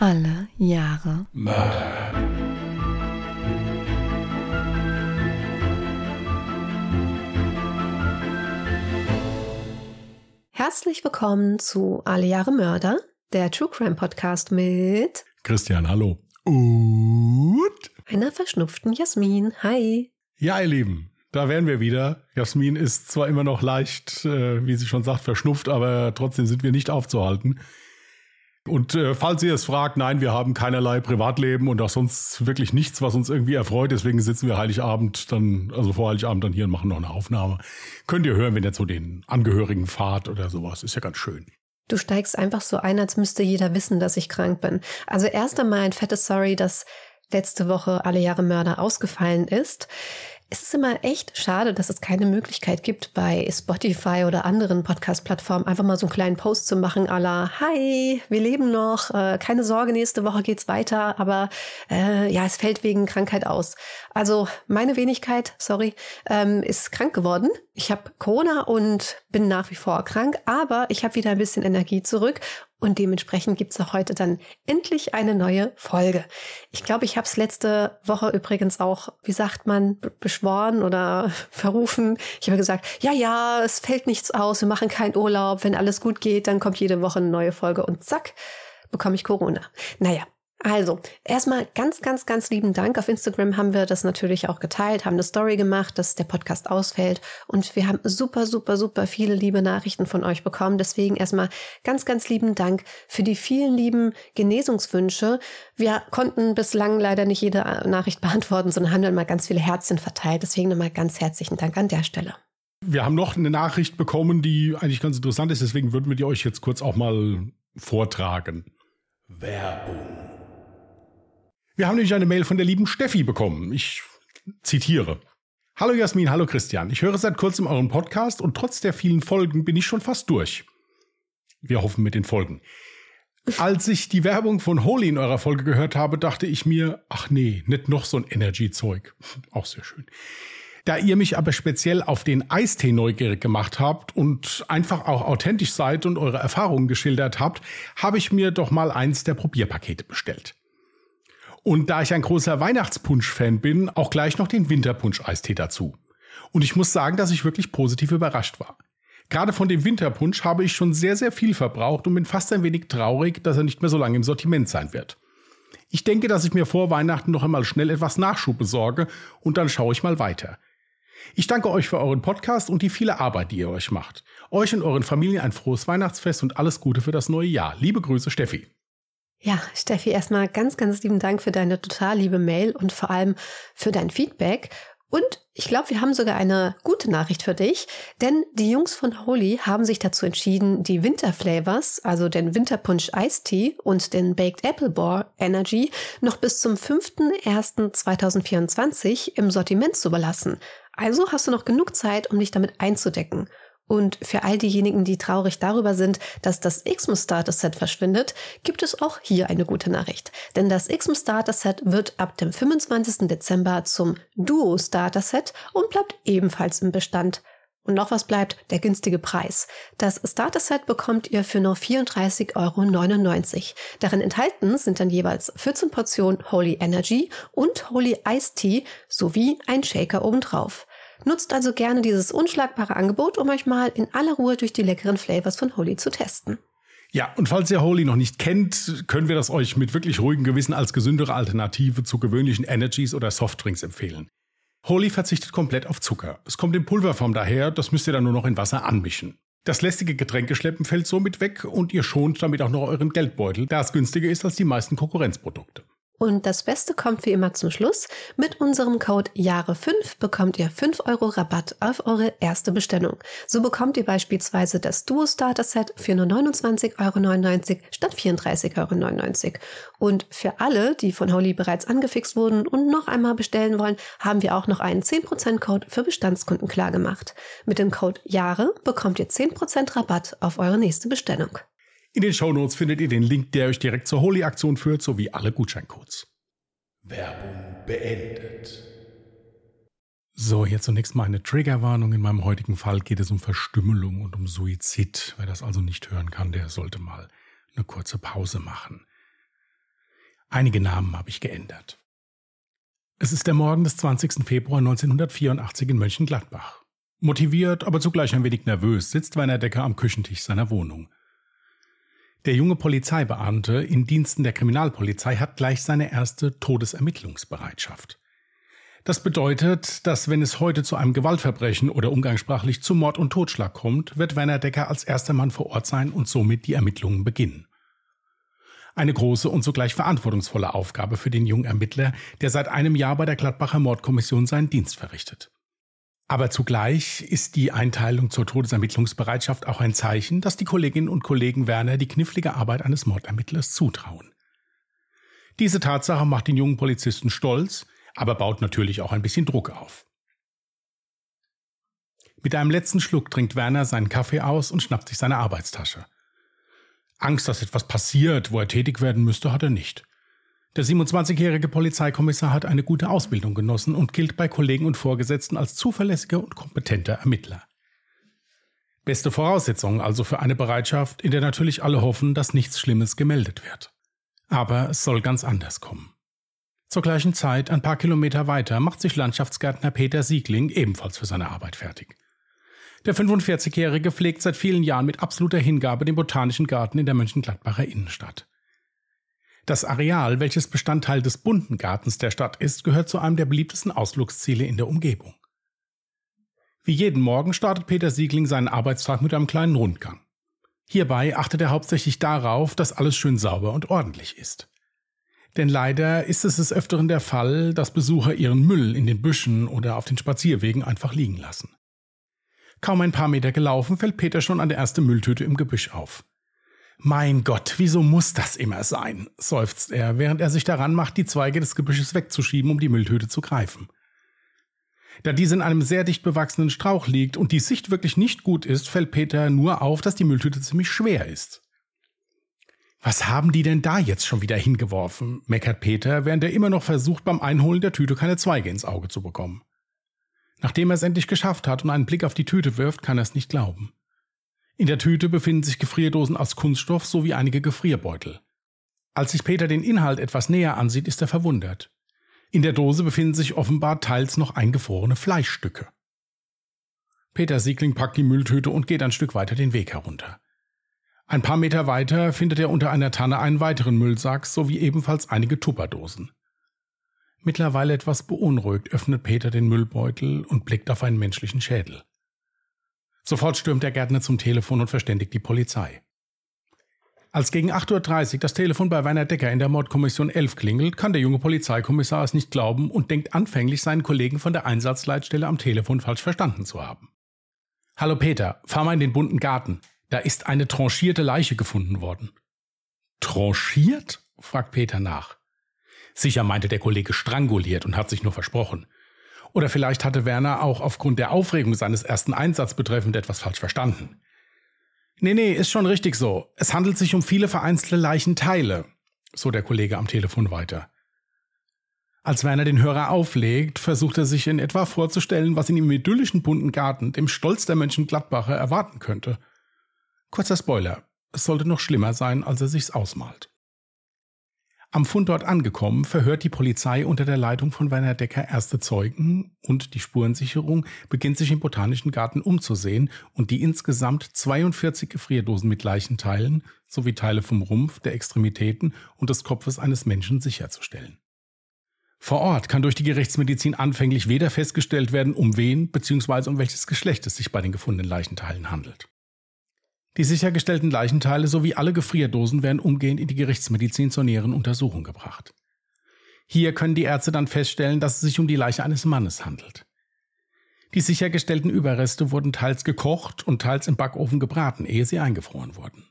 Alle Jahre Mörder. Herzlich willkommen zu Alle Jahre Mörder, der True Crime Podcast mit Christian, hallo. Und einer verschnupften Jasmin. Hi. ja, ihr Lieben, da wären wir wieder. Jasmin ist zwar immer noch leicht, äh, wie sie schon sagt, verschnupft, aber trotzdem sind wir nicht aufzuhalten. Und äh, falls ihr es fragt, nein, wir haben keinerlei Privatleben und auch sonst wirklich nichts, was uns irgendwie erfreut. Deswegen sitzen wir Heiligabend dann, also vor Heiligabend dann hier und machen noch eine Aufnahme. Könnt ihr hören, wenn ihr zu den Angehörigen fahrt oder sowas. Ist ja ganz schön. Du steigst einfach so ein, als müsste jeder wissen, dass ich krank bin. Also erst einmal ein fettes Sorry, dass letzte Woche alle Jahre Mörder ausgefallen ist. Es ist immer echt schade, dass es keine Möglichkeit gibt, bei Spotify oder anderen Podcast-Plattformen einfach mal so einen kleinen Post zu machen, à la, hi, wir leben noch, äh, keine Sorge, nächste Woche geht's weiter, aber äh, ja, es fällt wegen Krankheit aus. Also meine Wenigkeit, sorry, ähm, ist krank geworden. Ich habe Corona und bin nach wie vor krank, aber ich habe wieder ein bisschen Energie zurück und dementsprechend gibt's auch heute dann endlich eine neue Folge. Ich glaube, ich habe es letzte Woche übrigens auch, wie sagt man, beschworen oder verrufen. Ich habe gesagt, ja, ja, es fällt nichts aus, wir machen keinen Urlaub. Wenn alles gut geht, dann kommt jede Woche eine neue Folge und zack, bekomme ich Corona. Naja, also, erstmal ganz, ganz, ganz lieben Dank. Auf Instagram haben wir das natürlich auch geteilt, haben eine Story gemacht, dass der Podcast ausfällt. Und wir haben super, super, super viele liebe Nachrichten von euch bekommen. Deswegen erstmal ganz, ganz lieben Dank für die vielen lieben Genesungswünsche. Wir konnten bislang leider nicht jede Nachricht beantworten, sondern haben dann mal ganz viele Herzchen verteilt. Deswegen nochmal ganz herzlichen Dank an der Stelle. Wir haben noch eine Nachricht bekommen, die eigentlich ganz interessant ist. Deswegen würden wir die euch jetzt kurz auch mal vortragen. Werbung. Wir haben nämlich eine Mail von der lieben Steffi bekommen. Ich zitiere. Hallo Jasmin, hallo Christian. Ich höre seit kurzem euren Podcast und trotz der vielen Folgen bin ich schon fast durch. Wir hoffen mit den Folgen. Als ich die Werbung von Holy in eurer Folge gehört habe, dachte ich mir, ach nee, nicht noch so ein Energy-Zeug. Auch sehr schön. Da ihr mich aber speziell auf den Eistee neugierig gemacht habt und einfach auch authentisch seid und eure Erfahrungen geschildert habt, habe ich mir doch mal eins der Probierpakete bestellt. Und da ich ein großer Weihnachtspunsch-Fan bin, auch gleich noch den Winterpunsch-Eistee dazu. Und ich muss sagen, dass ich wirklich positiv überrascht war. Gerade von dem Winterpunsch habe ich schon sehr, sehr viel verbraucht und bin fast ein wenig traurig, dass er nicht mehr so lange im Sortiment sein wird. Ich denke, dass ich mir vor Weihnachten noch einmal schnell etwas Nachschub besorge und dann schaue ich mal weiter. Ich danke euch für euren Podcast und die viele Arbeit, die ihr euch macht. Euch und euren Familien ein frohes Weihnachtsfest und alles Gute für das neue Jahr. Liebe Grüße, Steffi. Ja, Steffi, erstmal ganz, ganz lieben Dank für deine total liebe Mail und vor allem für dein Feedback. Und ich glaube, wir haben sogar eine gute Nachricht für dich, denn die Jungs von Holy haben sich dazu entschieden, die Winterflavors, also den Winterpunsch Eistee und den Baked Apple Bar Energy, noch bis zum 5.1.2024 im Sortiment zu belassen. Also hast du noch genug Zeit, um dich damit einzudecken. Und für all diejenigen, die traurig darüber sind, dass das Xmas Starter Set verschwindet, gibt es auch hier eine gute Nachricht. Denn das Xmas Starter Set wird ab dem 25. Dezember zum Duo Starter Set und bleibt ebenfalls im Bestand. Und noch was bleibt, der günstige Preis. Das Starter Set bekommt ihr für nur 34,99 Euro. Darin enthalten sind dann jeweils 14 Portionen Holy Energy und Holy Ice Tea sowie ein Shaker obendrauf. Nutzt also gerne dieses unschlagbare Angebot, um euch mal in aller Ruhe durch die leckeren Flavors von Holy zu testen. Ja, und falls ihr Holy noch nicht kennt, können wir das euch mit wirklich ruhigem Gewissen als gesündere Alternative zu gewöhnlichen Energies oder Softdrinks empfehlen. Holy verzichtet komplett auf Zucker. Es kommt in Pulverform daher, das müsst ihr dann nur noch in Wasser anmischen. Das lästige Getränkeschleppen fällt somit weg und ihr schont damit auch noch euren Geldbeutel, da es günstiger ist als die meisten Konkurrenzprodukte. Und das Beste kommt wie immer zum Schluss. Mit unserem Code Jahre5 bekommt ihr 5 Euro Rabatt auf eure erste Bestellung. So bekommt ihr beispielsweise das Duo Starter Set für nur 29,99 Euro statt 34,99 Euro. Und für alle, die von Holy bereits angefixt wurden und noch einmal bestellen wollen, haben wir auch noch einen 10% Code für Bestandskunden klargemacht. Mit dem Code Jahre bekommt ihr 10% Rabatt auf eure nächste Bestellung. In den Shownotes findet ihr den Link, der euch direkt zur Holy-Aktion führt, sowie alle Gutscheincodes. Werbung beendet. So, hier zunächst mal eine Triggerwarnung. In meinem heutigen Fall geht es um Verstümmelung und um Suizid. Wer das also nicht hören kann, der sollte mal eine kurze Pause machen. Einige Namen habe ich geändert. Es ist der Morgen des 20. Februar 1984 in Mönchengladbach. Motiviert, aber zugleich ein wenig nervös sitzt Werner Decker am Küchentisch seiner Wohnung. Der junge Polizeibeamte in Diensten der Kriminalpolizei hat gleich seine erste Todesermittlungsbereitschaft. Das bedeutet, dass wenn es heute zu einem Gewaltverbrechen oder umgangssprachlich zu Mord und Totschlag kommt, wird Werner Decker als erster Mann vor Ort sein und somit die Ermittlungen beginnen. Eine große und zugleich verantwortungsvolle Aufgabe für den jungen Ermittler, der seit einem Jahr bei der Gladbacher Mordkommission seinen Dienst verrichtet. Aber zugleich ist die Einteilung zur Todesermittlungsbereitschaft auch ein Zeichen, dass die Kolleginnen und Kollegen Werner die knifflige Arbeit eines Mordermittlers zutrauen. Diese Tatsache macht den jungen Polizisten stolz, aber baut natürlich auch ein bisschen Druck auf. Mit einem letzten Schluck trinkt Werner seinen Kaffee aus und schnappt sich seine Arbeitstasche. Angst, dass etwas passiert, wo er tätig werden müsste, hat er nicht. Der 27-jährige Polizeikommissar hat eine gute Ausbildung genossen und gilt bei Kollegen und Vorgesetzten als zuverlässiger und kompetenter Ermittler. Beste Voraussetzungen also für eine Bereitschaft, in der natürlich alle hoffen, dass nichts Schlimmes gemeldet wird. Aber es soll ganz anders kommen. Zur gleichen Zeit, ein paar Kilometer weiter, macht sich Landschaftsgärtner Peter Siegling ebenfalls für seine Arbeit fertig. Der 45-Jährige pflegt seit vielen Jahren mit absoluter Hingabe den Botanischen Garten in der Mönchengladbacher Innenstadt. Das Areal, welches Bestandteil des bunten Gartens der Stadt ist, gehört zu einem der beliebtesten Ausflugsziele in der Umgebung. Wie jeden Morgen startet Peter Siegling seinen Arbeitstag mit einem kleinen Rundgang. Hierbei achtet er hauptsächlich darauf, dass alles schön sauber und ordentlich ist. Denn leider ist es des Öfteren der Fall, dass Besucher ihren Müll in den Büschen oder auf den Spazierwegen einfach liegen lassen. Kaum ein paar Meter gelaufen, fällt Peter schon an der erste Mülltüte im Gebüsch auf. Mein Gott, wieso muss das immer sein? seufzt er, während er sich daran macht, die Zweige des Gebüsches wegzuschieben, um die Mülltüte zu greifen. Da diese in einem sehr dicht bewachsenen Strauch liegt und die Sicht wirklich nicht gut ist, fällt Peter nur auf, dass die Mülltüte ziemlich schwer ist. Was haben die denn da jetzt schon wieder hingeworfen? meckert Peter, während er immer noch versucht, beim Einholen der Tüte keine Zweige ins Auge zu bekommen. Nachdem er es endlich geschafft hat und einen Blick auf die Tüte wirft, kann er es nicht glauben. In der Tüte befinden sich Gefrierdosen aus Kunststoff sowie einige Gefrierbeutel. Als sich Peter den Inhalt etwas näher ansieht, ist er verwundert. In der Dose befinden sich offenbar teils noch eingefrorene Fleischstücke. Peter Siegling packt die Mülltüte und geht ein Stück weiter den Weg herunter. Ein paar Meter weiter findet er unter einer Tanne einen weiteren Müllsack sowie ebenfalls einige Tupperdosen. Mittlerweile etwas beunruhigt öffnet Peter den Müllbeutel und blickt auf einen menschlichen Schädel. Sofort stürmt der Gärtner zum Telefon und verständigt die Polizei. Als gegen 8.30 Uhr das Telefon bei Werner Decker in der Mordkommission 11 klingelt, kann der junge Polizeikommissar es nicht glauben und denkt anfänglich, seinen Kollegen von der Einsatzleitstelle am Telefon falsch verstanden zu haben. Hallo Peter, fahr mal in den bunten Garten. Da ist eine tranchierte Leiche gefunden worden. Tranchiert? fragt Peter nach. Sicher meinte der Kollege stranguliert und hat sich nur versprochen. Oder vielleicht hatte Werner auch aufgrund der Aufregung seines ersten Einsatzes betreffend etwas falsch verstanden. Nee, nee, ist schon richtig so. Es handelt sich um viele vereinzelte Leichenteile, so der Kollege am Telefon weiter. Als Werner den Hörer auflegt, versucht er sich in etwa vorzustellen, was ihn im idyllischen bunten Garten, dem Stolz der Mönchengladbacher, erwarten könnte. Kurzer Spoiler, es sollte noch schlimmer sein, als er sich's ausmalt. Am Fundort angekommen, verhört die Polizei unter der Leitung von Werner Decker erste Zeugen und die Spurensicherung beginnt sich im Botanischen Garten umzusehen und die insgesamt 42 Gefrierdosen mit Leichenteilen sowie Teile vom Rumpf, der Extremitäten und des Kopfes eines Menschen sicherzustellen. Vor Ort kann durch die Gerichtsmedizin anfänglich weder festgestellt werden, um wen bzw. um welches Geschlecht es sich bei den gefundenen Leichenteilen handelt. Die sichergestellten Leichenteile sowie alle Gefrierdosen werden umgehend in die Gerichtsmedizin zur näheren Untersuchung gebracht. Hier können die Ärzte dann feststellen, dass es sich um die Leiche eines Mannes handelt. Die sichergestellten Überreste wurden teils gekocht und teils im Backofen gebraten, ehe sie eingefroren wurden.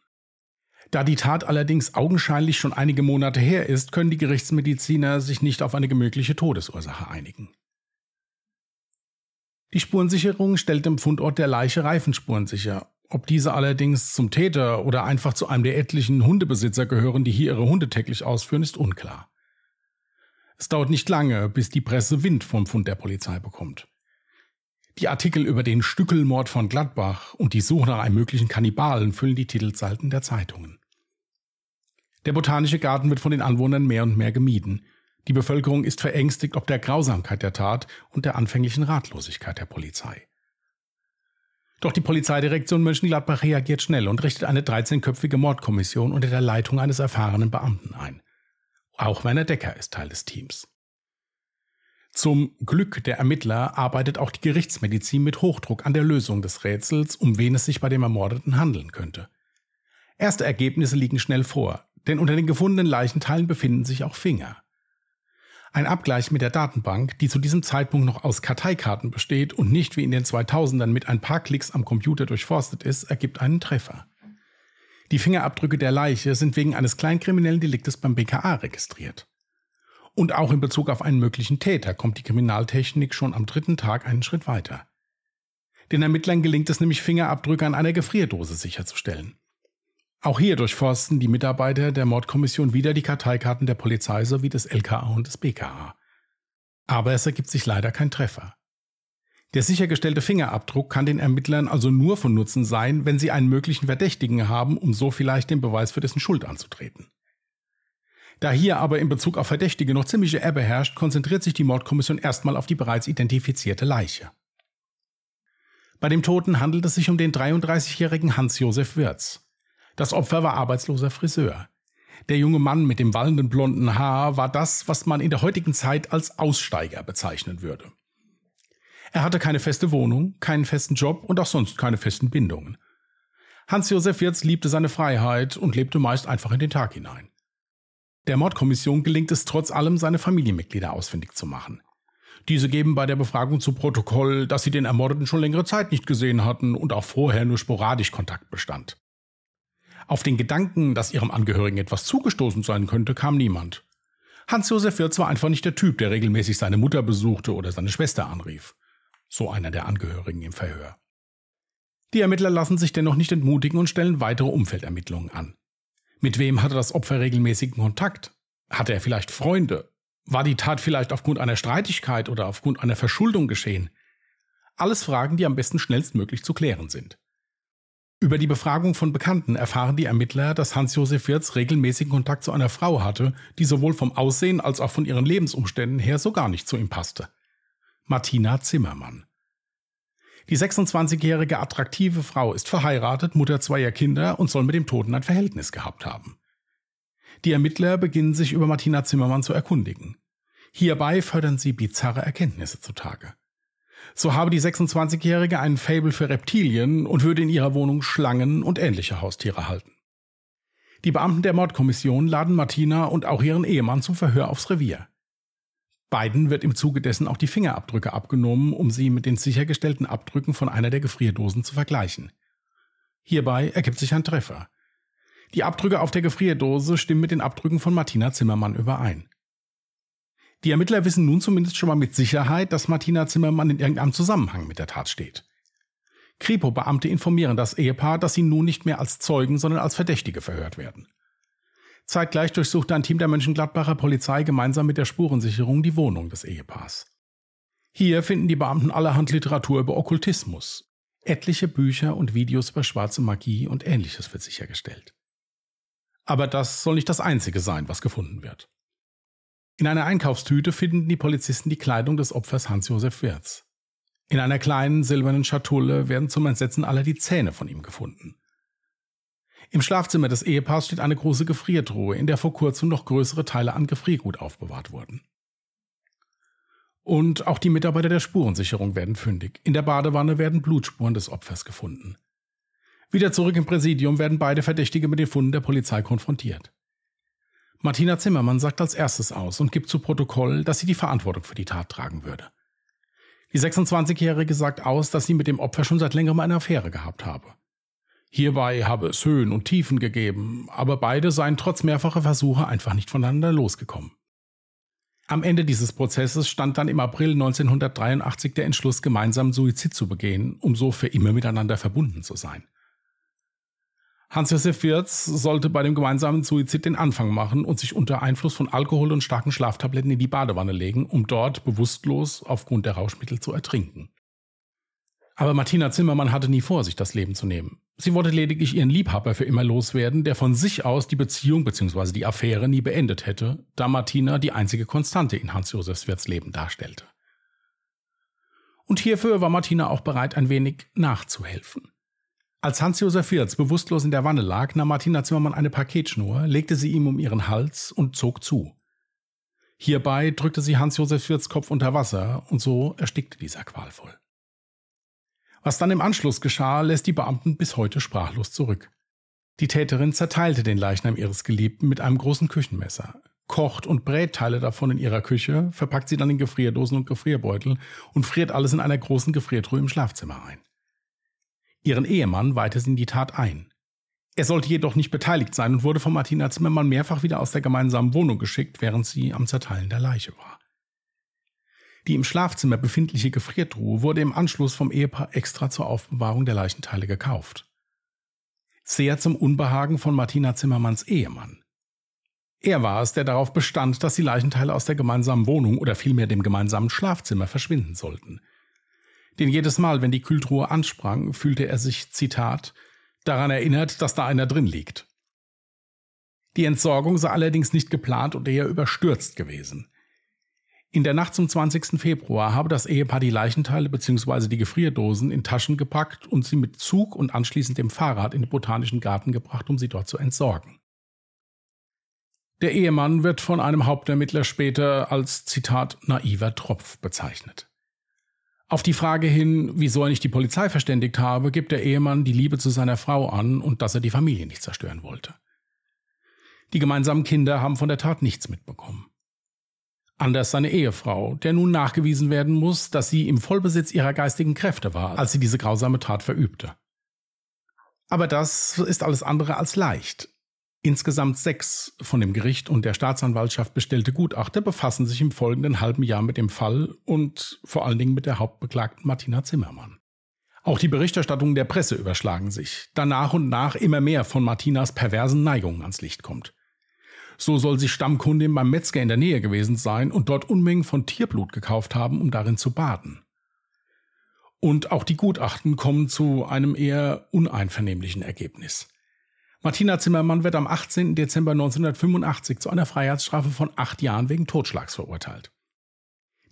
Da die Tat allerdings augenscheinlich schon einige Monate her ist, können die Gerichtsmediziner sich nicht auf eine gemögliche Todesursache einigen. Die Spurensicherung stellt im Fundort der Leiche Reifenspuren sicher ob diese allerdings zum Täter oder einfach zu einem der etlichen Hundebesitzer gehören, die hier ihre Hunde täglich ausführen, ist unklar. Es dauert nicht lange, bis die Presse Wind vom Fund der Polizei bekommt. Die Artikel über den Stückelmord von Gladbach und die Suche nach einem möglichen Kannibalen füllen die Titelseiten der Zeitungen. Der botanische Garten wird von den Anwohnern mehr und mehr gemieden. Die Bevölkerung ist verängstigt ob der Grausamkeit der Tat und der anfänglichen Ratlosigkeit der Polizei. Doch die Polizeidirektion Mönchengladbach reagiert schnell und richtet eine 13-köpfige Mordkommission unter der Leitung eines erfahrenen Beamten ein. Auch Werner Decker ist Teil des Teams. Zum Glück der Ermittler arbeitet auch die Gerichtsmedizin mit Hochdruck an der Lösung des Rätsels, um wen es sich bei dem Ermordeten handeln könnte. Erste Ergebnisse liegen schnell vor, denn unter den gefundenen Leichenteilen befinden sich auch Finger. Ein Abgleich mit der Datenbank, die zu diesem Zeitpunkt noch aus Karteikarten besteht und nicht wie in den 2000ern mit ein paar Klicks am Computer durchforstet ist, ergibt einen Treffer. Die Fingerabdrücke der Leiche sind wegen eines kleinkriminellen Deliktes beim BKA registriert. Und auch in Bezug auf einen möglichen Täter kommt die Kriminaltechnik schon am dritten Tag einen Schritt weiter. Den Ermittlern gelingt es nämlich, Fingerabdrücke an einer Gefrierdose sicherzustellen. Auch hier durchforsten die Mitarbeiter der Mordkommission wieder die Karteikarten der Polizei sowie des LKA und des BKA. Aber es ergibt sich leider kein Treffer. Der sichergestellte Fingerabdruck kann den Ermittlern also nur von Nutzen sein, wenn sie einen möglichen Verdächtigen haben, um so vielleicht den Beweis für dessen Schuld anzutreten. Da hier aber in Bezug auf Verdächtige noch ziemliche Ebbe herrscht, konzentriert sich die Mordkommission erstmal auf die bereits identifizierte Leiche. Bei dem Toten handelt es sich um den 33-jährigen Hans-Josef Wirz. Das Opfer war arbeitsloser Friseur. Der junge Mann mit dem wallenden blonden Haar war das, was man in der heutigen Zeit als Aussteiger bezeichnen würde. Er hatte keine feste Wohnung, keinen festen Job und auch sonst keine festen Bindungen. Hans-Josef Wirz liebte seine Freiheit und lebte meist einfach in den Tag hinein. Der Mordkommission gelingt es trotz allem, seine Familienmitglieder ausfindig zu machen. Diese geben bei der Befragung zu Protokoll, dass sie den Ermordeten schon längere Zeit nicht gesehen hatten und auch vorher nur sporadisch Kontakt bestand. Auf den Gedanken, dass ihrem Angehörigen etwas zugestoßen sein könnte, kam niemand. Hans-Josef Wirz war einfach nicht der Typ, der regelmäßig seine Mutter besuchte oder seine Schwester anrief. So einer der Angehörigen im Verhör. Die Ermittler lassen sich dennoch nicht entmutigen und stellen weitere Umfeldermittlungen an. Mit wem hatte das Opfer regelmäßigen Kontakt? Hatte er vielleicht Freunde? War die Tat vielleicht aufgrund einer Streitigkeit oder aufgrund einer Verschuldung geschehen? Alles Fragen, die am besten schnellstmöglich zu klären sind. Über die Befragung von Bekannten erfahren die Ermittler, dass Hans-Josef Wirz regelmäßigen Kontakt zu einer Frau hatte, die sowohl vom Aussehen als auch von ihren Lebensumständen her so gar nicht zu ihm passte. Martina Zimmermann. Die 26-jährige attraktive Frau ist verheiratet, Mutter zweier Kinder und soll mit dem Toten ein Verhältnis gehabt haben. Die Ermittler beginnen sich über Martina Zimmermann zu erkundigen. Hierbei fördern sie bizarre Erkenntnisse zutage. So habe die 26-Jährige einen Fable für Reptilien und würde in ihrer Wohnung Schlangen und ähnliche Haustiere halten. Die Beamten der Mordkommission laden Martina und auch ihren Ehemann zum Verhör aufs Revier. Beiden wird im Zuge dessen auch die Fingerabdrücke abgenommen, um sie mit den sichergestellten Abdrücken von einer der Gefrierdosen zu vergleichen. Hierbei ergibt sich ein Treffer. Die Abdrücke auf der Gefrierdose stimmen mit den Abdrücken von Martina Zimmermann überein. Die Ermittler wissen nun zumindest schon mal mit Sicherheit, dass Martina Zimmermann in irgendeinem Zusammenhang mit der Tat steht. Kripo-Beamte informieren das Ehepaar, dass sie nun nicht mehr als Zeugen, sondern als Verdächtige verhört werden. Zeitgleich durchsuchte ein Team der Mönchengladbacher Polizei gemeinsam mit der Spurensicherung die Wohnung des Ehepaars. Hier finden die Beamten allerhand Literatur über Okkultismus. Etliche Bücher und Videos über schwarze Magie und ähnliches wird sichergestellt. Aber das soll nicht das Einzige sein, was gefunden wird. In einer Einkaufstüte finden die Polizisten die Kleidung des Opfers Hans-Josef Wirz. In einer kleinen silbernen Schatulle werden zum Entsetzen aller die Zähne von ihm gefunden. Im Schlafzimmer des Ehepaars steht eine große Gefriertruhe, in der vor kurzem noch größere Teile an Gefriergut aufbewahrt wurden. Und auch die Mitarbeiter der Spurensicherung werden fündig. In der Badewanne werden Blutspuren des Opfers gefunden. Wieder zurück im Präsidium werden beide Verdächtige mit den Funden der Polizei konfrontiert. Martina Zimmermann sagt als erstes aus und gibt zu Protokoll, dass sie die Verantwortung für die Tat tragen würde. Die 26-Jährige sagt aus, dass sie mit dem Opfer schon seit längerem eine Affäre gehabt habe. Hierbei habe es Höhen und Tiefen gegeben, aber beide seien trotz mehrfacher Versuche einfach nicht voneinander losgekommen. Am Ende dieses Prozesses stand dann im April 1983 der Entschluss, gemeinsam Suizid zu begehen, um so für immer miteinander verbunden zu sein. Hans-Josef Wirz sollte bei dem gemeinsamen Suizid den Anfang machen und sich unter Einfluss von Alkohol und starken Schlaftabletten in die Badewanne legen, um dort bewusstlos aufgrund der Rauschmittel zu ertrinken. Aber Martina Zimmermann hatte nie vor, sich das Leben zu nehmen. Sie wollte lediglich ihren Liebhaber für immer loswerden, der von sich aus die Beziehung bzw. die Affäre nie beendet hätte, da Martina die einzige Konstante in Hans-Josef Wirts Leben darstellte. Und hierfür war Martina auch bereit, ein wenig nachzuhelfen. Als Hans-Josef Wirz bewusstlos in der Wanne lag, nahm Martina Zimmermann eine Paketschnur, legte sie ihm um ihren Hals und zog zu. Hierbei drückte sie Hans-Josef Wirz Kopf unter Wasser und so erstickte dieser qualvoll. Was dann im Anschluss geschah, lässt die Beamten bis heute sprachlos zurück. Die Täterin zerteilte den Leichnam ihres Geliebten mit einem großen Küchenmesser, kocht und brät Teile davon in ihrer Küche, verpackt sie dann in Gefrierdosen und Gefrierbeutel und friert alles in einer großen Gefriertruhe im Schlafzimmer ein. Ihren Ehemann weihte in die Tat ein. Er sollte jedoch nicht beteiligt sein und wurde von Martina Zimmermann mehrfach wieder aus der gemeinsamen Wohnung geschickt, während sie am Zerteilen der Leiche war. Die im Schlafzimmer befindliche Gefriertruhe wurde im Anschluss vom Ehepaar extra zur Aufbewahrung der Leichenteile gekauft. Sehr zum Unbehagen von Martina Zimmermanns Ehemann. Er war es, der darauf bestand, dass die Leichenteile aus der gemeinsamen Wohnung oder vielmehr dem gemeinsamen Schlafzimmer verschwinden sollten. Denn jedes Mal, wenn die Kühltruhe ansprang, fühlte er sich, Zitat, daran erinnert, dass da einer drin liegt. Die Entsorgung sei allerdings nicht geplant und eher überstürzt gewesen. In der Nacht zum 20. Februar habe das Ehepaar die Leichenteile bzw. die Gefrierdosen in Taschen gepackt und sie mit Zug und anschließend dem Fahrrad in den Botanischen Garten gebracht, um sie dort zu entsorgen. Der Ehemann wird von einem Hauptermittler später als Zitat naiver Tropf bezeichnet. Auf die Frage hin, wieso er nicht die Polizei verständigt habe, gibt der Ehemann die Liebe zu seiner Frau an und dass er die Familie nicht zerstören wollte. Die gemeinsamen Kinder haben von der Tat nichts mitbekommen. Anders seine Ehefrau, der nun nachgewiesen werden muss, dass sie im Vollbesitz ihrer geistigen Kräfte war, als sie diese grausame Tat verübte. Aber das ist alles andere als leicht. Insgesamt sechs von dem Gericht und der Staatsanwaltschaft bestellte Gutachter befassen sich im folgenden halben Jahr mit dem Fall und vor allen Dingen mit der Hauptbeklagten Martina Zimmermann. Auch die Berichterstattungen der Presse überschlagen sich, da nach und nach immer mehr von Martinas perversen Neigungen ans Licht kommt. So soll sie Stammkundin beim Metzger in der Nähe gewesen sein und dort Unmengen von Tierblut gekauft haben, um darin zu baden. Und auch die Gutachten kommen zu einem eher uneinvernehmlichen Ergebnis. Martina Zimmermann wird am 18. Dezember 1985 zu einer Freiheitsstrafe von acht Jahren wegen Totschlags verurteilt.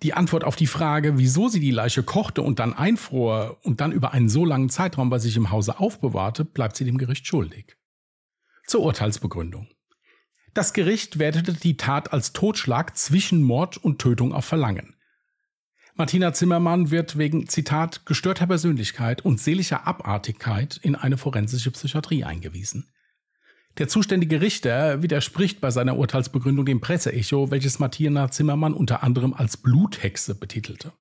Die Antwort auf die Frage, wieso sie die Leiche kochte und dann einfror und dann über einen so langen Zeitraum bei sich im Hause aufbewahrte, bleibt sie dem Gericht schuldig. Zur Urteilsbegründung. Das Gericht wertete die Tat als Totschlag zwischen Mord und Tötung auf Verlangen. Martina Zimmermann wird wegen, Zitat, gestörter Persönlichkeit und seelischer Abartigkeit in eine forensische Psychiatrie eingewiesen. Der zuständige Richter widerspricht bei seiner Urteilsbegründung dem Presseecho, welches Martina Zimmermann unter anderem als Bluthexe betitelte.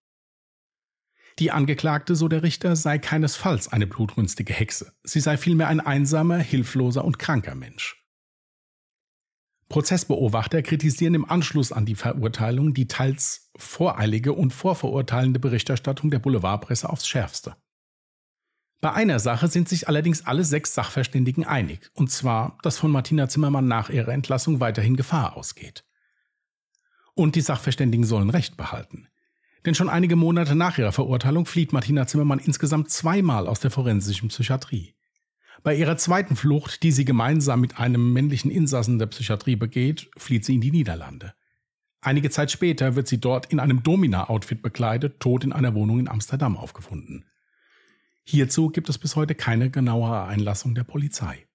Die Angeklagte, so der Richter, sei keinesfalls eine blutrünstige Hexe. Sie sei vielmehr ein einsamer, hilfloser und kranker Mensch. Prozessbeobachter kritisieren im Anschluss an die Verurteilung die teils voreilige und vorverurteilende Berichterstattung der Boulevardpresse aufs Schärfste. Bei einer Sache sind sich allerdings alle sechs Sachverständigen einig, und zwar, dass von Martina Zimmermann nach ihrer Entlassung weiterhin Gefahr ausgeht. Und die Sachverständigen sollen Recht behalten. Denn schon einige Monate nach ihrer Verurteilung flieht Martina Zimmermann insgesamt zweimal aus der forensischen Psychiatrie. Bei ihrer zweiten Flucht, die sie gemeinsam mit einem männlichen Insassen der Psychiatrie begeht, flieht sie in die Niederlande. Einige Zeit später wird sie dort in einem Domina-Outfit bekleidet, tot in einer Wohnung in Amsterdam aufgefunden. Hierzu gibt es bis heute keine genauere Einlassung der Polizei.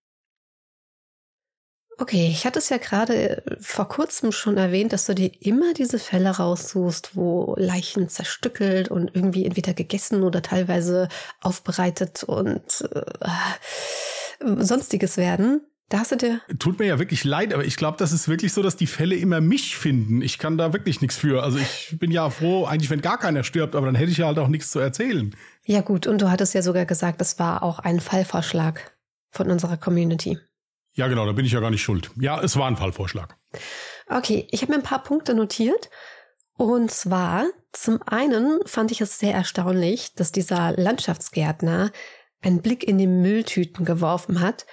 Okay, ich hatte es ja gerade äh, vor kurzem schon erwähnt, dass du dir immer diese Fälle raussuchst, wo Leichen zerstückelt und irgendwie entweder gegessen oder teilweise aufbereitet und äh, sonstiges werden. Da hast du dir. Tut mir ja wirklich leid, aber ich glaube, das ist wirklich so, dass die Fälle immer mich finden. Ich kann da wirklich nichts für. Also ich bin ja froh, eigentlich, wenn gar keiner stirbt, aber dann hätte ich ja halt auch nichts zu erzählen. Ja, gut, und du hattest ja sogar gesagt, das war auch ein Fallvorschlag von unserer Community. Ja, genau, da bin ich ja gar nicht schuld. Ja, es war ein Fallvorschlag. Okay, ich habe mir ein paar Punkte notiert. Und zwar, zum einen fand ich es sehr erstaunlich, dass dieser Landschaftsgärtner einen Blick in die Mülltüten geworfen hat.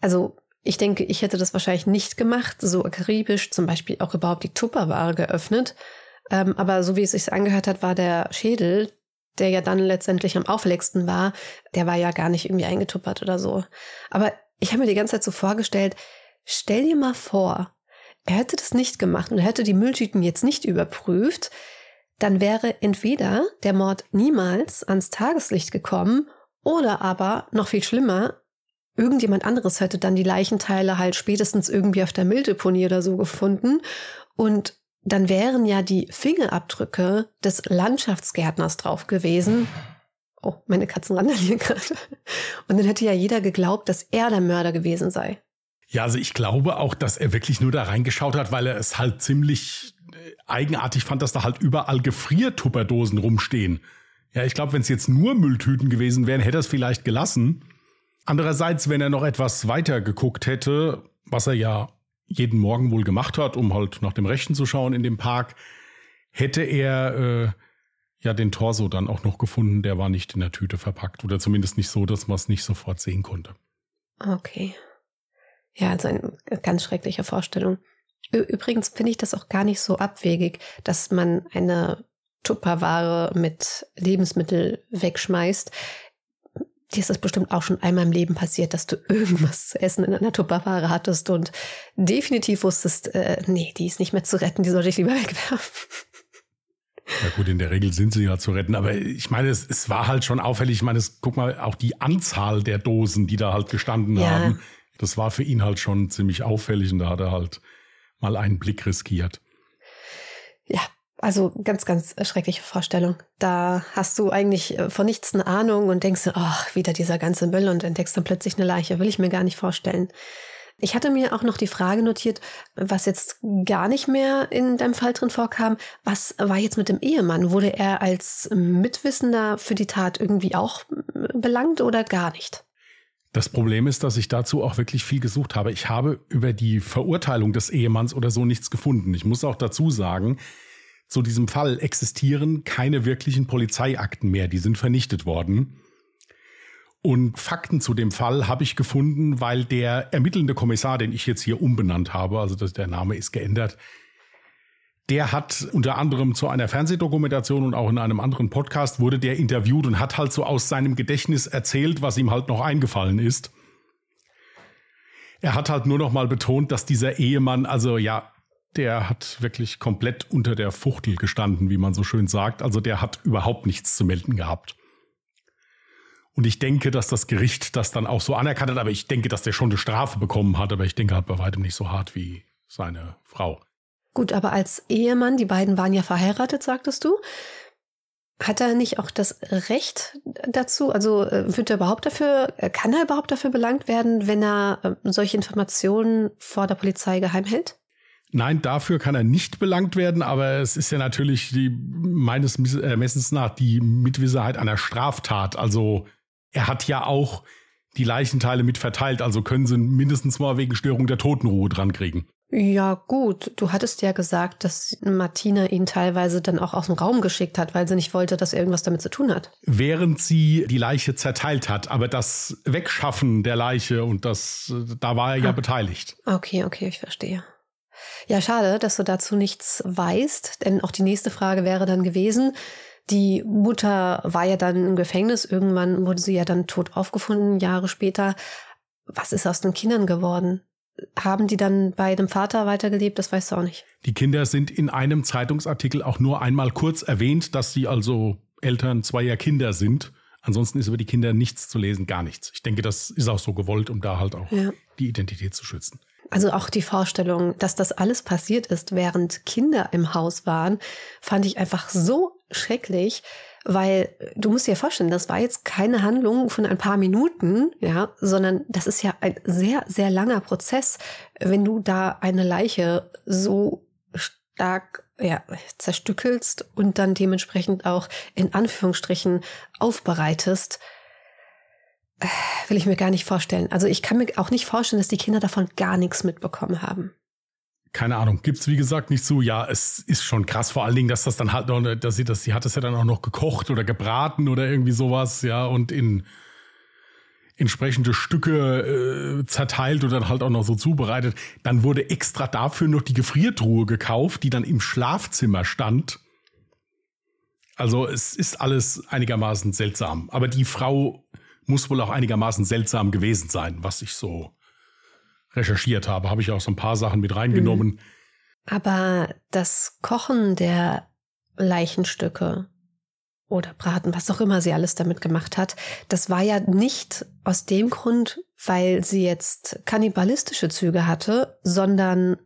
Also, ich denke, ich hätte das wahrscheinlich nicht gemacht, so akribisch zum Beispiel auch überhaupt die Tupperware geöffnet. Ähm, aber so wie es sich angehört hat, war der Schädel der ja dann letztendlich am auffälligsten war, der war ja gar nicht irgendwie eingetuppert oder so. Aber ich habe mir die ganze Zeit so vorgestellt, stell dir mal vor, er hätte das nicht gemacht und hätte die Mülltüten jetzt nicht überprüft, dann wäre entweder der Mord niemals ans Tageslicht gekommen oder aber, noch viel schlimmer, irgendjemand anderes hätte dann die Leichenteile halt spätestens irgendwie auf der Mülldeponie oder so gefunden und dann wären ja die Fingerabdrücke des Landschaftsgärtners drauf gewesen. Oh, meine Katzen randalieren gerade. Und dann hätte ja jeder geglaubt, dass er der Mörder gewesen sei. Ja, also ich glaube auch, dass er wirklich nur da reingeschaut hat, weil er es halt ziemlich äh, eigenartig fand, dass da halt überall Gefriertupperdosen rumstehen. Ja, ich glaube, wenn es jetzt nur Mülltüten gewesen wären, hätte er es vielleicht gelassen. Andererseits, wenn er noch etwas weiter geguckt hätte, was er ja jeden Morgen wohl gemacht hat, um halt nach dem Rechten zu schauen in dem Park, hätte er äh, ja den Torso dann auch noch gefunden. Der war nicht in der Tüte verpackt oder zumindest nicht so, dass man es nicht sofort sehen konnte. Okay. Ja, also eine ganz schreckliche Vorstellung. Übrigens finde ich das auch gar nicht so abwegig, dass man eine Tupperware mit Lebensmittel wegschmeißt. Dir ist das bestimmt auch schon einmal im Leben passiert, dass du irgendwas zu essen in einer Tupperware hattest und definitiv wusstest, äh, nee, die ist nicht mehr zu retten, die sollte ich lieber wegwerfen. Ja gut, in der Regel sind sie ja zu retten, aber ich meine, es, es war halt schon auffällig. Ich meine, es, guck mal, auch die Anzahl der Dosen, die da halt gestanden ja. haben, das war für ihn halt schon ziemlich auffällig und da hat er halt mal einen Blick riskiert. Ja, also ganz, ganz schreckliche Vorstellung. Da hast du eigentlich äh, von nichts eine Ahnung und denkst, ach, wieder dieser ganze Müll und entdeckst dann plötzlich eine Leiche. Will ich mir gar nicht vorstellen. Ich hatte mir auch noch die Frage notiert, was jetzt gar nicht mehr in deinem Fall drin vorkam. Was war jetzt mit dem Ehemann? Wurde er als Mitwissender für die Tat irgendwie auch belangt oder gar nicht? Das Problem ist, dass ich dazu auch wirklich viel gesucht habe. Ich habe über die Verurteilung des Ehemanns oder so nichts gefunden. Ich muss auch dazu sagen, zu diesem Fall existieren keine wirklichen Polizeiakten mehr. Die sind vernichtet worden. Und Fakten zu dem Fall habe ich gefunden, weil der ermittelnde Kommissar, den ich jetzt hier umbenannt habe, also das, der Name ist geändert, der hat unter anderem zu einer Fernsehdokumentation und auch in einem anderen Podcast wurde der interviewt und hat halt so aus seinem Gedächtnis erzählt, was ihm halt noch eingefallen ist. Er hat halt nur noch mal betont, dass dieser Ehemann, also ja, der hat wirklich komplett unter der Fuchtel gestanden, wie man so schön sagt. Also der hat überhaupt nichts zu melden gehabt. Und ich denke, dass das Gericht das dann auch so anerkannt hat, aber ich denke, dass der schon eine Strafe bekommen hat, aber ich denke halt bei weitem nicht so hart wie seine Frau. Gut, aber als Ehemann, die beiden waren ja verheiratet, sagtest du. Hat er nicht auch das Recht dazu? Also äh, wird er überhaupt dafür, äh, kann er überhaupt dafür belangt werden, wenn er äh, solche Informationen vor der Polizei geheim hält? Nein, dafür kann er nicht belangt werden, aber es ist ja natürlich die, meines Ermessens nach die Mitwisserheit einer Straftat. Also er hat ja auch die Leichenteile mit verteilt, also können sie mindestens mal wegen Störung der Totenruhe dran kriegen. Ja, gut. Du hattest ja gesagt, dass Martina ihn teilweise dann auch aus dem Raum geschickt hat, weil sie nicht wollte, dass er irgendwas damit zu tun hat. Während sie die Leiche zerteilt hat. Aber das Wegschaffen der Leiche und das, da war er ja ah. beteiligt. Okay, okay, ich verstehe. Ja, schade, dass du dazu nichts weißt, denn auch die nächste Frage wäre dann gewesen. Die Mutter war ja dann im Gefängnis. Irgendwann wurde sie ja dann tot aufgefunden, Jahre später. Was ist aus den Kindern geworden? haben die dann bei dem Vater weitergelebt? Das weißt du auch nicht. Die Kinder sind in einem Zeitungsartikel auch nur einmal kurz erwähnt, dass sie also Eltern zweier Kinder sind. Ansonsten ist über die Kinder nichts zu lesen, gar nichts. Ich denke, das ist auch so gewollt, um da halt auch ja. die Identität zu schützen. Also auch die Vorstellung, dass das alles passiert ist, während Kinder im Haus waren, fand ich einfach so schrecklich. Weil du musst dir vorstellen, das war jetzt keine Handlung von ein paar Minuten, ja, sondern das ist ja ein sehr, sehr langer Prozess, wenn du da eine Leiche so stark ja, zerstückelst und dann dementsprechend auch in Anführungsstrichen aufbereitest, äh, will ich mir gar nicht vorstellen. Also ich kann mir auch nicht vorstellen, dass die Kinder davon gar nichts mitbekommen haben keine Ahnung, gibt's wie gesagt nicht so. Ja, es ist schon krass, vor allen Dingen, dass das dann halt noch, dass sie das, sie hat das ja dann auch noch gekocht oder gebraten oder irgendwie sowas, ja, und in entsprechende Stücke äh, zerteilt und dann halt auch noch so zubereitet. Dann wurde extra dafür noch die Gefriertruhe gekauft, die dann im Schlafzimmer stand. Also es ist alles einigermaßen seltsam. Aber die Frau muss wohl auch einigermaßen seltsam gewesen sein, was ich so recherchiert habe. Habe ich auch so ein paar Sachen mit reingenommen. Mhm. Aber das Kochen der Leichenstücke oder Braten, was auch immer sie alles damit gemacht hat, das war ja nicht aus dem Grund, weil sie jetzt kannibalistische Züge hatte, sondern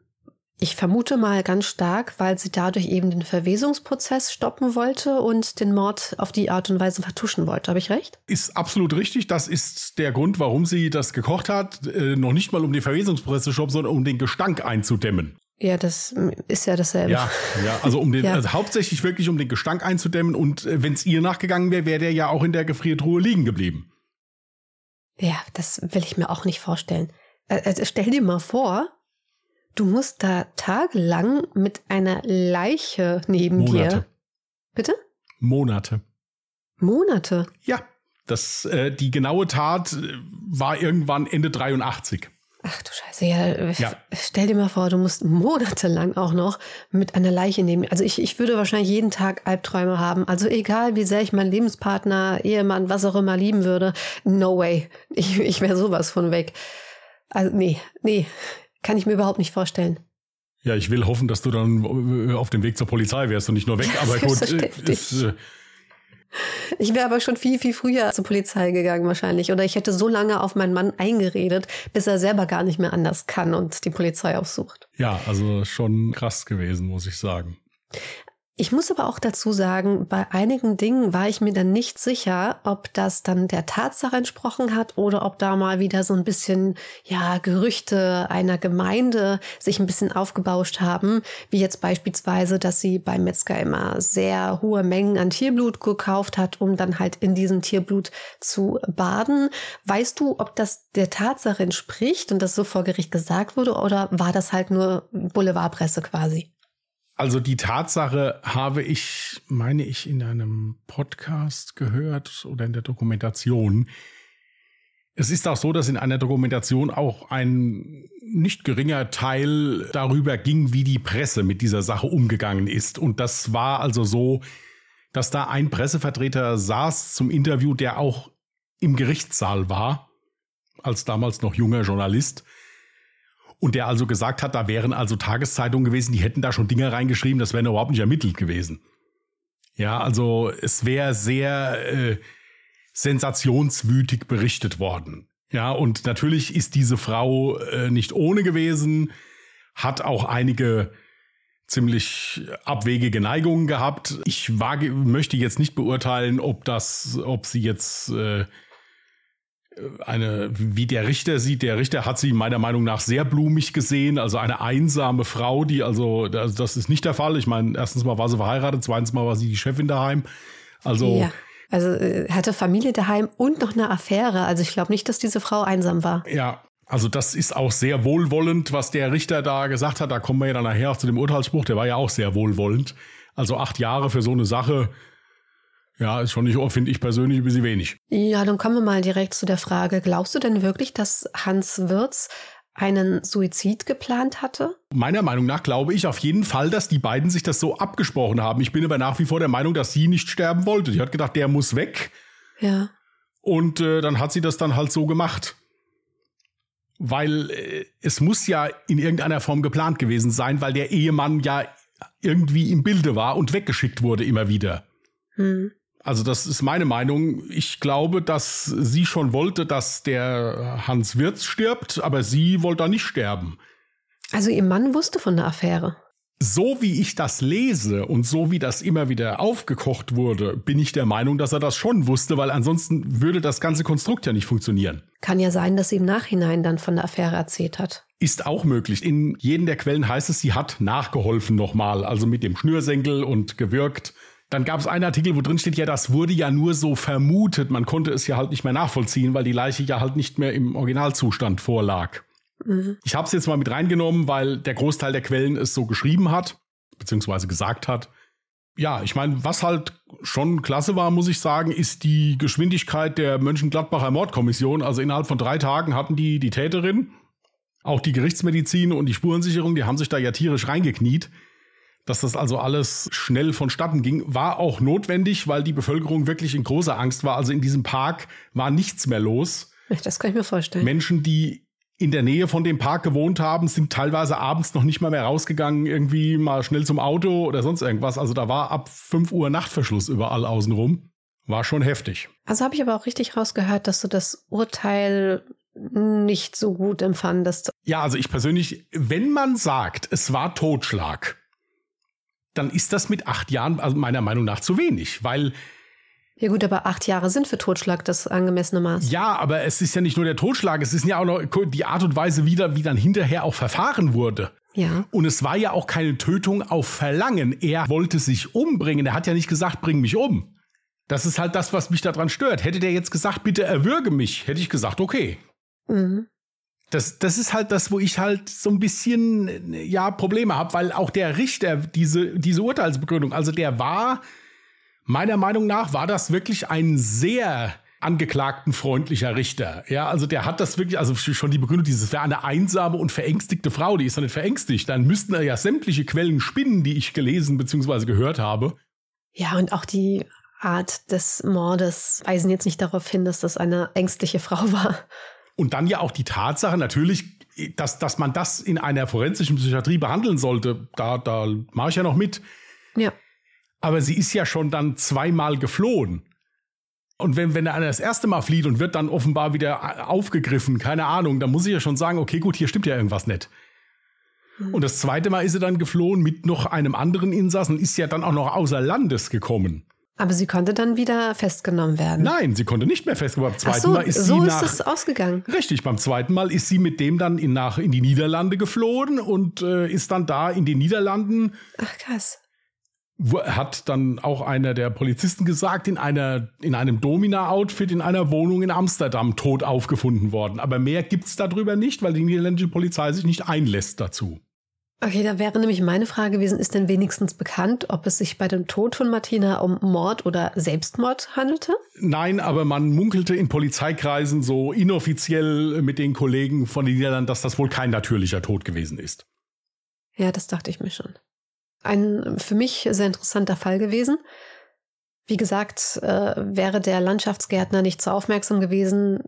ich vermute mal ganz stark, weil sie dadurch eben den Verwesungsprozess stoppen wollte und den Mord auf die Art und Weise vertuschen wollte. Habe ich recht? Ist absolut richtig. Das ist der Grund, warum sie das gekocht hat. Äh, noch nicht mal um den Verwesungsprozess zu stoppen, sondern um den Gestank einzudämmen. Ja, das ist ja dasselbe. Ja, ja also um den, ja. also hauptsächlich wirklich um den Gestank einzudämmen und äh, wenn es ihr nachgegangen wäre, wäre der ja auch in der Gefriertruhe liegen geblieben. Ja, das will ich mir auch nicht vorstellen. Äh, äh stell dir mal vor, Du musst da tagelang mit einer Leiche neben Monate. dir. Bitte? Monate. Monate? Ja, das, äh, die genaue Tat äh, war irgendwann Ende 83. Ach du Scheiße, ja, äh, ja, Stell dir mal vor, du musst monatelang auch noch mit einer Leiche nehmen. Also ich, ich würde wahrscheinlich jeden Tag Albträume haben. Also egal, wie sehr ich meinen Lebenspartner, Ehemann, was auch immer lieben würde, no way. Ich, ich wäre sowas von weg. Also nee, nee, kann ich mir überhaupt nicht vorstellen. Ja, ich will hoffen, dass du dann äh, auf dem Weg zur Polizei wärst und nicht nur weg. Aber gut, äh, ist, äh ich wäre aber schon viel, viel früher zur Polizei gegangen wahrscheinlich. Oder ich hätte so lange auf meinen Mann eingeredet, bis er selber gar nicht mehr anders kann und die Polizei aufsucht. Ja, also schon krass gewesen, muss ich sagen. Ich muss aber auch dazu sagen, bei einigen Dingen war ich mir dann nicht sicher, ob das dann der Tatsache entsprochen hat oder ob da mal wieder so ein bisschen, ja, Gerüchte einer Gemeinde sich ein bisschen aufgebauscht haben, wie jetzt beispielsweise, dass sie beim Metzger immer sehr hohe Mengen an Tierblut gekauft hat, um dann halt in diesem Tierblut zu baden. Weißt du, ob das der Tatsache entspricht und das so vor Gericht gesagt wurde oder war das halt nur Boulevardpresse quasi? Also die Tatsache habe ich, meine ich, in einem Podcast gehört oder in der Dokumentation. Es ist auch so, dass in einer Dokumentation auch ein nicht geringer Teil darüber ging, wie die Presse mit dieser Sache umgegangen ist. Und das war also so, dass da ein Pressevertreter saß zum Interview, der auch im Gerichtssaal war, als damals noch junger Journalist. Und der also gesagt hat, da wären also Tageszeitungen gewesen, die hätten da schon Dinge reingeschrieben, das wäre überhaupt nicht ermittelt gewesen. Ja, also es wäre sehr äh, sensationswütig berichtet worden. Ja, und natürlich ist diese Frau äh, nicht ohne gewesen, hat auch einige ziemlich abwegige Neigungen gehabt. Ich wage, möchte jetzt nicht beurteilen, ob das, ob sie jetzt äh, eine, wie der Richter sieht, der Richter hat sie meiner Meinung nach sehr blumig gesehen, also eine einsame Frau, die also, das ist nicht der Fall. Ich meine, erstens mal war sie verheiratet, zweitens mal war sie die Chefin daheim. Also. Ja. Also äh, hatte Familie daheim und noch eine Affäre. Also ich glaube nicht, dass diese Frau einsam war. Ja, also das ist auch sehr wohlwollend, was der Richter da gesagt hat. Da kommen wir ja dann nachher auch zu dem Urteilsspruch. Der war ja auch sehr wohlwollend. Also acht Jahre für so eine Sache ja, ist schon nicht, finde ich persönlich ein bisschen wenig. Ja, dann kommen wir mal direkt zu der Frage. Glaubst du denn wirklich, dass Hans Wirz einen Suizid geplant hatte? Meiner Meinung nach glaube ich auf jeden Fall, dass die beiden sich das so abgesprochen haben. Ich bin aber nach wie vor der Meinung, dass sie nicht sterben wollte. Sie hat gedacht, der muss weg. Ja. Und äh, dann hat sie das dann halt so gemacht. Weil äh, es muss ja in irgendeiner Form geplant gewesen sein, weil der Ehemann ja irgendwie im Bilde war und weggeschickt wurde immer wieder. Hm. Also das ist meine Meinung. Ich glaube, dass sie schon wollte, dass der Hans Wirz stirbt, aber sie wollte da nicht sterben. Also ihr Mann wusste von der Affäre. So wie ich das lese und so wie das immer wieder aufgekocht wurde, bin ich der Meinung, dass er das schon wusste, weil ansonsten würde das ganze Konstrukt ja nicht funktionieren. Kann ja sein, dass sie im Nachhinein dann von der Affäre erzählt hat. Ist auch möglich. In jedem der Quellen heißt es, sie hat nachgeholfen nochmal, also mit dem Schnürsenkel und gewirkt. Dann gab es einen Artikel, wo drin steht, ja, das wurde ja nur so vermutet. Man konnte es ja halt nicht mehr nachvollziehen, weil die Leiche ja halt nicht mehr im Originalzustand vorlag. Mhm. Ich habe es jetzt mal mit reingenommen, weil der Großteil der Quellen es so geschrieben hat, beziehungsweise gesagt hat. Ja, ich meine, was halt schon klasse war, muss ich sagen, ist die Geschwindigkeit der Mönchengladbacher Mordkommission. Also innerhalb von drei Tagen hatten die die Täterin, auch die Gerichtsmedizin und die Spurensicherung, die haben sich da ja tierisch reingekniet Dass das also alles schnell vonstatten ging, war auch notwendig, weil die Bevölkerung wirklich in großer Angst war. Also in diesem Park war nichts mehr los. Das kann ich mir vorstellen. Menschen, die in der Nähe von dem Park gewohnt haben, sind teilweise abends noch nicht mal mehr rausgegangen, irgendwie mal schnell zum Auto oder sonst irgendwas. Also da war ab 5 Uhr Nachtverschluss überall außenrum. War schon heftig. Also habe ich aber auch richtig rausgehört, dass du das Urteil nicht so gut empfandest. Ja, also ich persönlich, wenn man sagt, es war Totschlag, dann ist das mit acht Jahren also meiner Meinung nach zu wenig, weil ja gut, aber acht Jahre sind für Totschlag das angemessene Maß. Ja, aber es ist ja nicht nur der Totschlag, es ist ja auch noch die Art und Weise, wie, da, wie dann hinterher auch verfahren wurde. Ja. Und es war ja auch keine Tötung auf Verlangen. Er wollte sich umbringen. Er hat ja nicht gesagt, bring mich um. Das ist halt das, was mich daran stört. Hätte der jetzt gesagt, bitte erwürge mich, hätte ich gesagt, okay. Mhm. Das, das ist halt das, wo ich halt so ein bisschen ja Probleme habe, weil auch der Richter diese diese Urteilsbegründung, also der war meiner Meinung nach war das wirklich ein sehr angeklagten freundlicher Richter. Ja, also der hat das wirklich, also schon die Begründung, dieses wäre eine einsame und verängstigte Frau, die ist doch nicht verängstigt. Dann müssten ja sämtliche Quellen spinnen, die ich gelesen bzw. gehört habe. Ja, und auch die Art des Mordes weisen jetzt nicht darauf hin, dass das eine ängstliche Frau war. Und dann ja auch die Tatsache natürlich, dass, dass man das in einer forensischen Psychiatrie behandeln sollte, da, da mache ich ja noch mit. Ja. Aber sie ist ja schon dann zweimal geflohen. Und wenn, wenn einer das erste Mal flieht und wird dann offenbar wieder aufgegriffen, keine Ahnung, dann muss ich ja schon sagen, okay, gut, hier stimmt ja irgendwas nicht. Mhm. Und das zweite Mal ist sie dann geflohen mit noch einem anderen Insassen, ist ja dann auch noch außer Landes gekommen. Aber sie konnte dann wieder festgenommen werden. Nein, sie konnte nicht mehr festgenommen werden. Beim zweiten so, Mal ist so sie ist nach, es ausgegangen. Richtig, beim zweiten Mal ist sie mit dem dann in, nach, in die Niederlande geflohen und äh, ist dann da in den Niederlanden. Ach krass. Hat dann auch einer der Polizisten gesagt, in, einer, in einem Domina-Outfit in einer Wohnung in Amsterdam tot aufgefunden worden. Aber mehr gibt es darüber nicht, weil die niederländische Polizei sich nicht einlässt dazu. Okay, da wäre nämlich meine Frage gewesen, ist denn wenigstens bekannt, ob es sich bei dem Tod von Martina um Mord oder Selbstmord handelte? Nein, aber man munkelte in Polizeikreisen so inoffiziell mit den Kollegen von den Niederlanden, dass das wohl kein natürlicher Tod gewesen ist. Ja, das dachte ich mir schon. Ein für mich sehr interessanter Fall gewesen. Wie gesagt, äh, wäre der Landschaftsgärtner nicht so aufmerksam gewesen,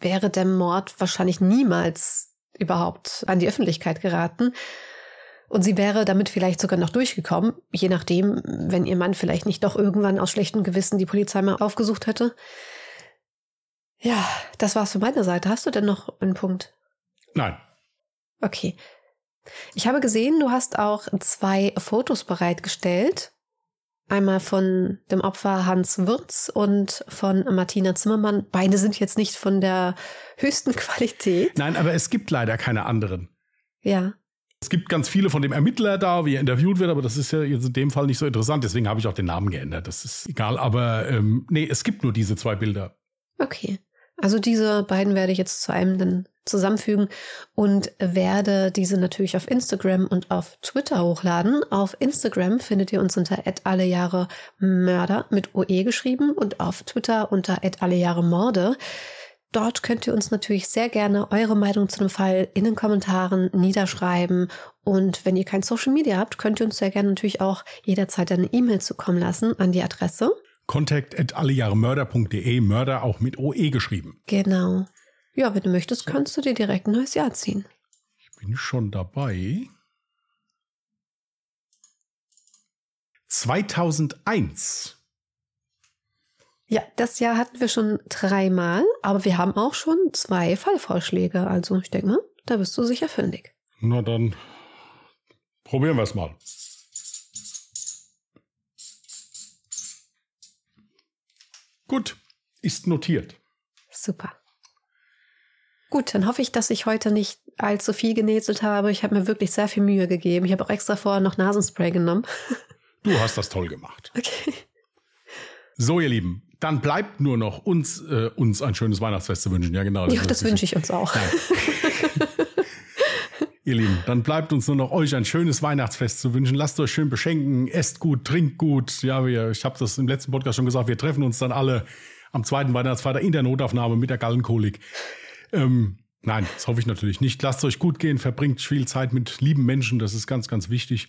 wäre der Mord wahrscheinlich niemals überhaupt an die Öffentlichkeit geraten. Und sie wäre damit vielleicht sogar noch durchgekommen, je nachdem, wenn ihr Mann vielleicht nicht doch irgendwann aus schlechtem Gewissen die Polizei mal aufgesucht hätte. Ja, das war's von meiner Seite. Hast du denn noch einen Punkt? Nein. Okay. Ich habe gesehen, du hast auch zwei Fotos bereitgestellt. Einmal von dem Opfer Hans Würz und von Martina Zimmermann. Beide sind jetzt nicht von der höchsten Qualität. Nein, aber es gibt leider keine anderen. Ja. Es gibt ganz viele von dem Ermittler da, wie er interviewt wird, aber das ist ja jetzt in dem Fall nicht so interessant. Deswegen habe ich auch den Namen geändert. Das ist egal. Aber ähm, nee, es gibt nur diese zwei Bilder. Okay. Also diese beiden werde ich jetzt zu einem dann zusammenfügen und werde diese natürlich auf Instagram und auf Twitter hochladen. Auf Instagram findet ihr uns unter alle Jahre Mörder mit OE geschrieben und auf Twitter unter alle Jahre Morde. Dort könnt ihr uns natürlich sehr gerne eure Meinung zu dem Fall in den Kommentaren niederschreiben. Und wenn ihr kein Social Media habt, könnt ihr uns sehr gerne natürlich auch jederzeit eine E-Mail zukommen lassen an die Adresse Contact at allejahremörder.de, Mörder auch mit OE geschrieben. Genau. Ja, wenn du möchtest, kannst du dir direkt ein neues Jahr ziehen. Ich bin schon dabei. 2001. Ja, das Jahr hatten wir schon dreimal, aber wir haben auch schon zwei Fallvorschläge. Also ich denke mal, da bist du sicher fündig. Na dann probieren wir es mal. Gut, ist notiert. Super. Gut, dann hoffe ich, dass ich heute nicht allzu viel genäselt habe. Ich habe mir wirklich sehr viel Mühe gegeben. Ich habe auch extra vorher noch Nasenspray genommen. Du hast das toll gemacht. Okay. So, ihr Lieben, dann bleibt nur noch uns, äh, uns ein schönes Weihnachtsfest zu wünschen. Ja, genau. Das ja, das wünsche ich uns auch. ihr Lieben, dann bleibt uns nur noch euch ein schönes Weihnachtsfest zu wünschen. Lasst euch schön beschenken, esst gut, trinkt gut. Ja, wir, ich habe das im letzten Podcast schon gesagt, wir treffen uns dann alle am zweiten Weihnachtsfeiertag in der Notaufnahme mit der Gallenkolik. Ähm, nein, das hoffe ich natürlich nicht. Lasst euch gut gehen, verbringt viel Zeit mit lieben Menschen, das ist ganz, ganz wichtig.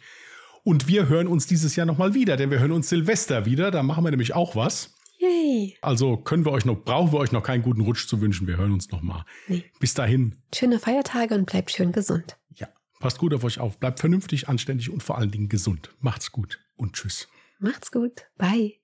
Und wir hören uns dieses Jahr nochmal wieder, denn wir hören uns Silvester wieder. Da machen wir nämlich auch was. Yay. Also können wir euch noch, brauchen wir euch noch keinen guten Rutsch zu wünschen. Wir hören uns nochmal. Nee. Bis dahin. Schöne Feiertage und bleibt schön gesund. Ja. Passt gut auf euch auf. Bleibt vernünftig, anständig und vor allen Dingen gesund. Macht's gut und tschüss. Macht's gut. Bye.